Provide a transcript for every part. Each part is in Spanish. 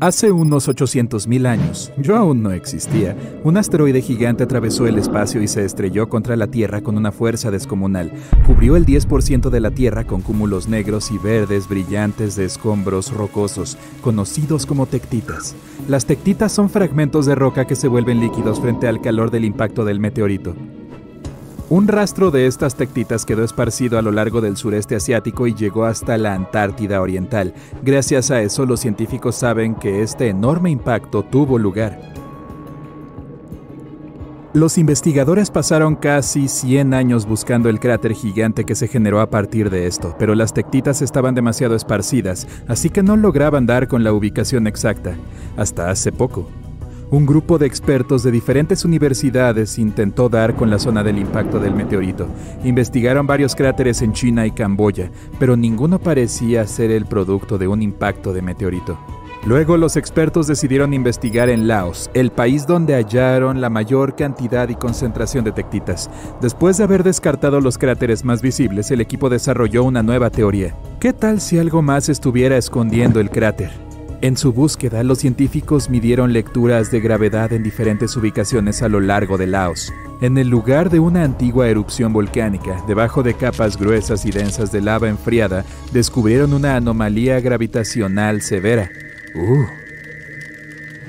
Hace unos 800.000 años, yo aún no existía, un asteroide gigante atravesó el espacio y se estrelló contra la Tierra con una fuerza descomunal. Cubrió el 10% de la Tierra con cúmulos negros y verdes brillantes de escombros rocosos, conocidos como tectitas. Las tectitas son fragmentos de roca que se vuelven líquidos frente al calor del impacto del meteorito. Un rastro de estas tectitas quedó esparcido a lo largo del sureste asiático y llegó hasta la Antártida Oriental. Gracias a eso los científicos saben que este enorme impacto tuvo lugar. Los investigadores pasaron casi 100 años buscando el cráter gigante que se generó a partir de esto, pero las tectitas estaban demasiado esparcidas, así que no lograban dar con la ubicación exacta, hasta hace poco. Un grupo de expertos de diferentes universidades intentó dar con la zona del impacto del meteorito. Investigaron varios cráteres en China y Camboya, pero ninguno parecía ser el producto de un impacto de meteorito. Luego los expertos decidieron investigar en Laos, el país donde hallaron la mayor cantidad y concentración de tectitas. Después de haber descartado los cráteres más visibles, el equipo desarrolló una nueva teoría. ¿Qué tal si algo más estuviera escondiendo el cráter? En su búsqueda, los científicos midieron lecturas de gravedad en diferentes ubicaciones a lo largo de Laos. En el lugar de una antigua erupción volcánica, debajo de capas gruesas y densas de lava enfriada, descubrieron una anomalía gravitacional severa. Uh,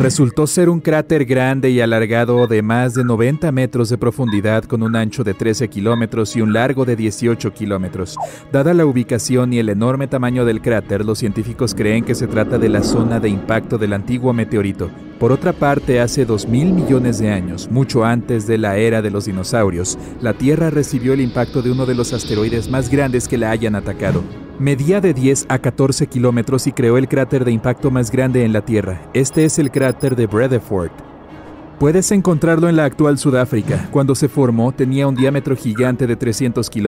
Resultó ser un cráter grande y alargado de más de 90 metros de profundidad con un ancho de 13 kilómetros y un largo de 18 kilómetros. Dada la ubicación y el enorme tamaño del cráter, los científicos creen que se trata de la zona de impacto del antiguo meteorito. Por otra parte, hace 2.000 millones de años, mucho antes de la era de los dinosaurios, la Tierra recibió el impacto de uno de los asteroides más grandes que la hayan atacado. Medía de 10 a 14 kilómetros y creó el cráter de impacto más grande en la Tierra. Este es el cráter de Bredefort. Puedes encontrarlo en la actual Sudáfrica. Cuando se formó tenía un diámetro gigante de 300 kilómetros.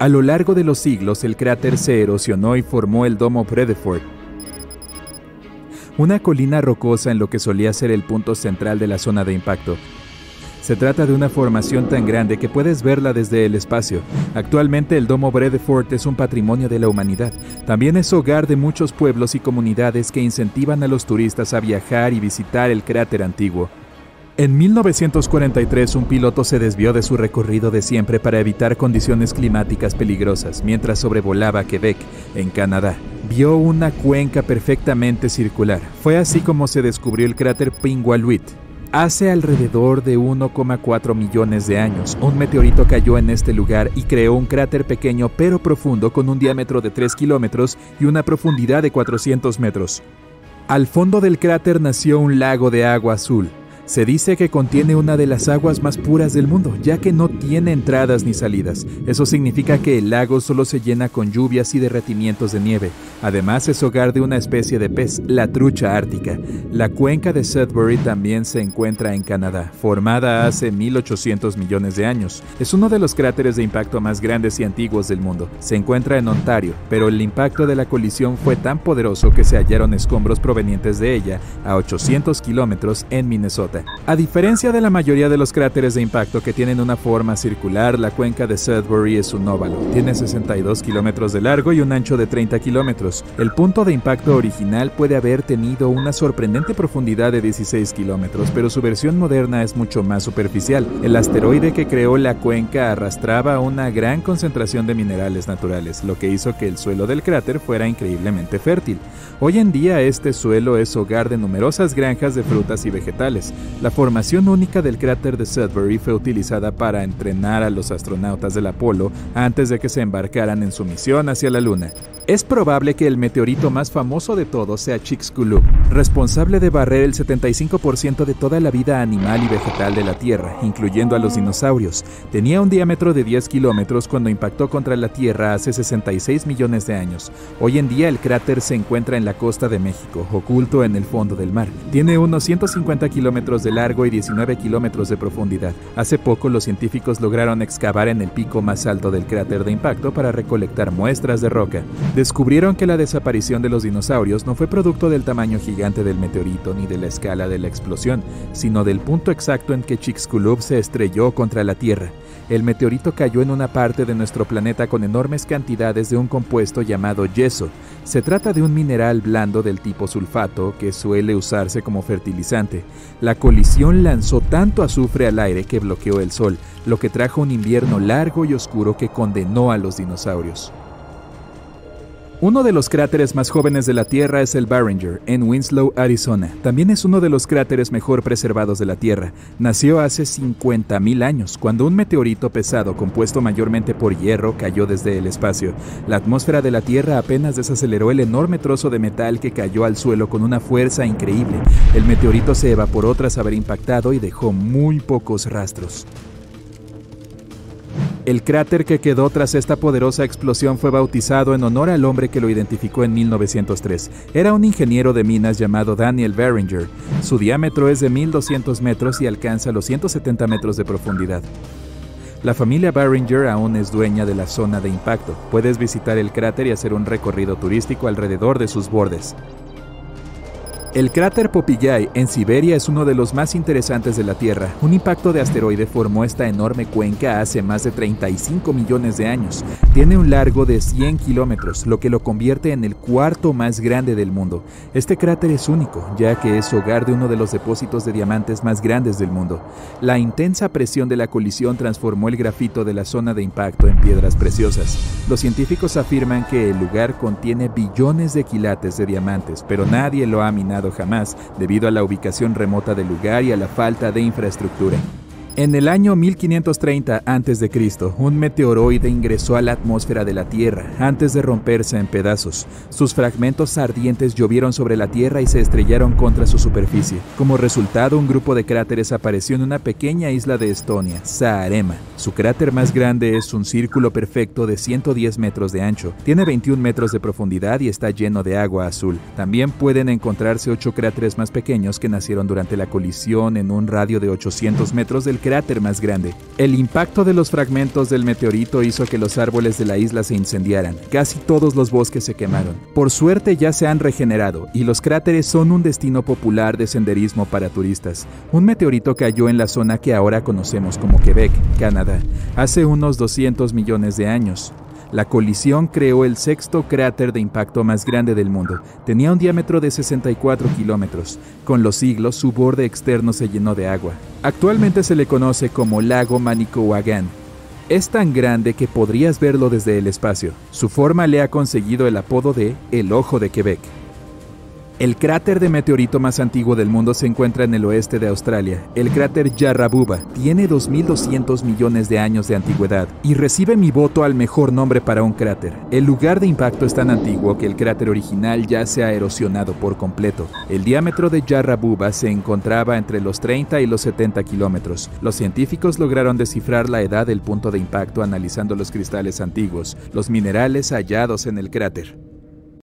A lo largo de los siglos, el cráter se erosionó y formó el domo Bredefort, una colina rocosa en lo que solía ser el punto central de la zona de impacto. Se trata de una formación tan grande que puedes verla desde el espacio. Actualmente el domo Bredefort es un patrimonio de la humanidad. También es hogar de muchos pueblos y comunidades que incentivan a los turistas a viajar y visitar el cráter antiguo. En 1943 un piloto se desvió de su recorrido de siempre para evitar condiciones climáticas peligrosas mientras sobrevolaba Quebec, en Canadá. Vio una cuenca perfectamente circular. Fue así como se descubrió el cráter Pingualuit. Hace alrededor de 1,4 millones de años, un meteorito cayó en este lugar y creó un cráter pequeño pero profundo con un diámetro de 3 kilómetros y una profundidad de 400 metros. Al fondo del cráter nació un lago de agua azul, se dice que contiene una de las aguas más puras del mundo, ya que no tiene entradas ni salidas. Eso significa que el lago solo se llena con lluvias y derretimientos de nieve. Además es hogar de una especie de pez, la trucha ártica. La cuenca de Sudbury también se encuentra en Canadá, formada hace 1800 millones de años. Es uno de los cráteres de impacto más grandes y antiguos del mundo. Se encuentra en Ontario, pero el impacto de la colisión fue tan poderoso que se hallaron escombros provenientes de ella a 800 kilómetros en Minnesota. A diferencia de la mayoría de los cráteres de impacto que tienen una forma circular, la cuenca de Sudbury es un óvalo. Tiene 62 kilómetros de largo y un ancho de 30 kilómetros. El punto de impacto original puede haber tenido una sorprendente profundidad de 16 kilómetros, pero su versión moderna es mucho más superficial. El asteroide que creó la cuenca arrastraba una gran concentración de minerales naturales, lo que hizo que el suelo del cráter fuera increíblemente fértil. Hoy en día este suelo es hogar de numerosas granjas de frutas y vegetales. La formación única del cráter de Sudbury fue utilizada para entrenar a los astronautas del Apolo antes de que se embarcaran en su misión hacia la Luna. Es probable que el meteorito más famoso de todos sea Chicxulub, responsable de barrer el 75% de toda la vida animal y vegetal de la Tierra, incluyendo a los dinosaurios. Tenía un diámetro de 10 kilómetros cuando impactó contra la Tierra hace 66 millones de años. Hoy en día el cráter se encuentra en la costa de México, oculto en el fondo del mar. Tiene unos 150 kilómetros de largo y 19 kilómetros de profundidad. Hace poco los científicos lograron excavar en el pico más alto del cráter de impacto para recolectar muestras de roca descubrieron que la desaparición de los dinosaurios no fue producto del tamaño gigante del meteorito ni de la escala de la explosión, sino del punto exacto en que Chicxulub se estrelló contra la Tierra. El meteorito cayó en una parte de nuestro planeta con enormes cantidades de un compuesto llamado yeso. Se trata de un mineral blando del tipo sulfato que suele usarse como fertilizante. La colisión lanzó tanto azufre al aire que bloqueó el sol, lo que trajo un invierno largo y oscuro que condenó a los dinosaurios. Uno de los cráteres más jóvenes de la Tierra es el Barringer, en Winslow, Arizona. También es uno de los cráteres mejor preservados de la Tierra. Nació hace 50.000 años, cuando un meteorito pesado compuesto mayormente por hierro cayó desde el espacio. La atmósfera de la Tierra apenas desaceleró el enorme trozo de metal que cayó al suelo con una fuerza increíble. El meteorito se evaporó tras haber impactado y dejó muy pocos rastros. El cráter que quedó tras esta poderosa explosión fue bautizado en honor al hombre que lo identificó en 1903. Era un ingeniero de minas llamado Daniel Barringer. Su diámetro es de 1200 metros y alcanza los 170 metros de profundidad. La familia Barringer aún es dueña de la zona de impacto. Puedes visitar el cráter y hacer un recorrido turístico alrededor de sus bordes. El cráter Popillay en Siberia es uno de los más interesantes de la Tierra. Un impacto de asteroide formó esta enorme cuenca hace más de 35 millones de años. Tiene un largo de 100 kilómetros, lo que lo convierte en el cuarto más grande del mundo. Este cráter es único, ya que es hogar de uno de los depósitos de diamantes más grandes del mundo. La intensa presión de la colisión transformó el grafito de la zona de impacto en piedras preciosas. Los científicos afirman que el lugar contiene billones de quilates de diamantes, pero nadie lo ha minado jamás debido a la ubicación remota del lugar y a la falta de infraestructura. En el año 1530 a.C., un meteoroide ingresó a la atmósfera de la Tierra antes de romperse en pedazos. Sus fragmentos ardientes llovieron sobre la Tierra y se estrellaron contra su superficie. Como resultado, un grupo de cráteres apareció en una pequeña isla de Estonia, Saarema. Su cráter más grande es un círculo perfecto de 110 metros de ancho, tiene 21 metros de profundidad y está lleno de agua azul. También pueden encontrarse ocho cráteres más pequeños que nacieron durante la colisión en un radio de 800 metros del cráter más grande. El impacto de los fragmentos del meteorito hizo que los árboles de la isla se incendiaran. Casi todos los bosques se quemaron. Por suerte ya se han regenerado y los cráteres son un destino popular de senderismo para turistas. Un meteorito cayó en la zona que ahora conocemos como Quebec, Canadá, hace unos 200 millones de años. La colisión creó el sexto cráter de impacto más grande del mundo. Tenía un diámetro de 64 kilómetros. Con los siglos, su borde externo se llenó de agua. Actualmente se le conoce como lago Manicouagan. Es tan grande que podrías verlo desde el espacio. Su forma le ha conseguido el apodo de El Ojo de Quebec. El cráter de meteorito más antiguo del mundo se encuentra en el oeste de Australia. El cráter Yarrabuba tiene 2.200 millones de años de antigüedad y recibe mi voto al mejor nombre para un cráter. El lugar de impacto es tan antiguo que el cráter original ya se ha erosionado por completo. El diámetro de Yarrabuba se encontraba entre los 30 y los 70 kilómetros. Los científicos lograron descifrar la edad del punto de impacto analizando los cristales antiguos, los minerales hallados en el cráter.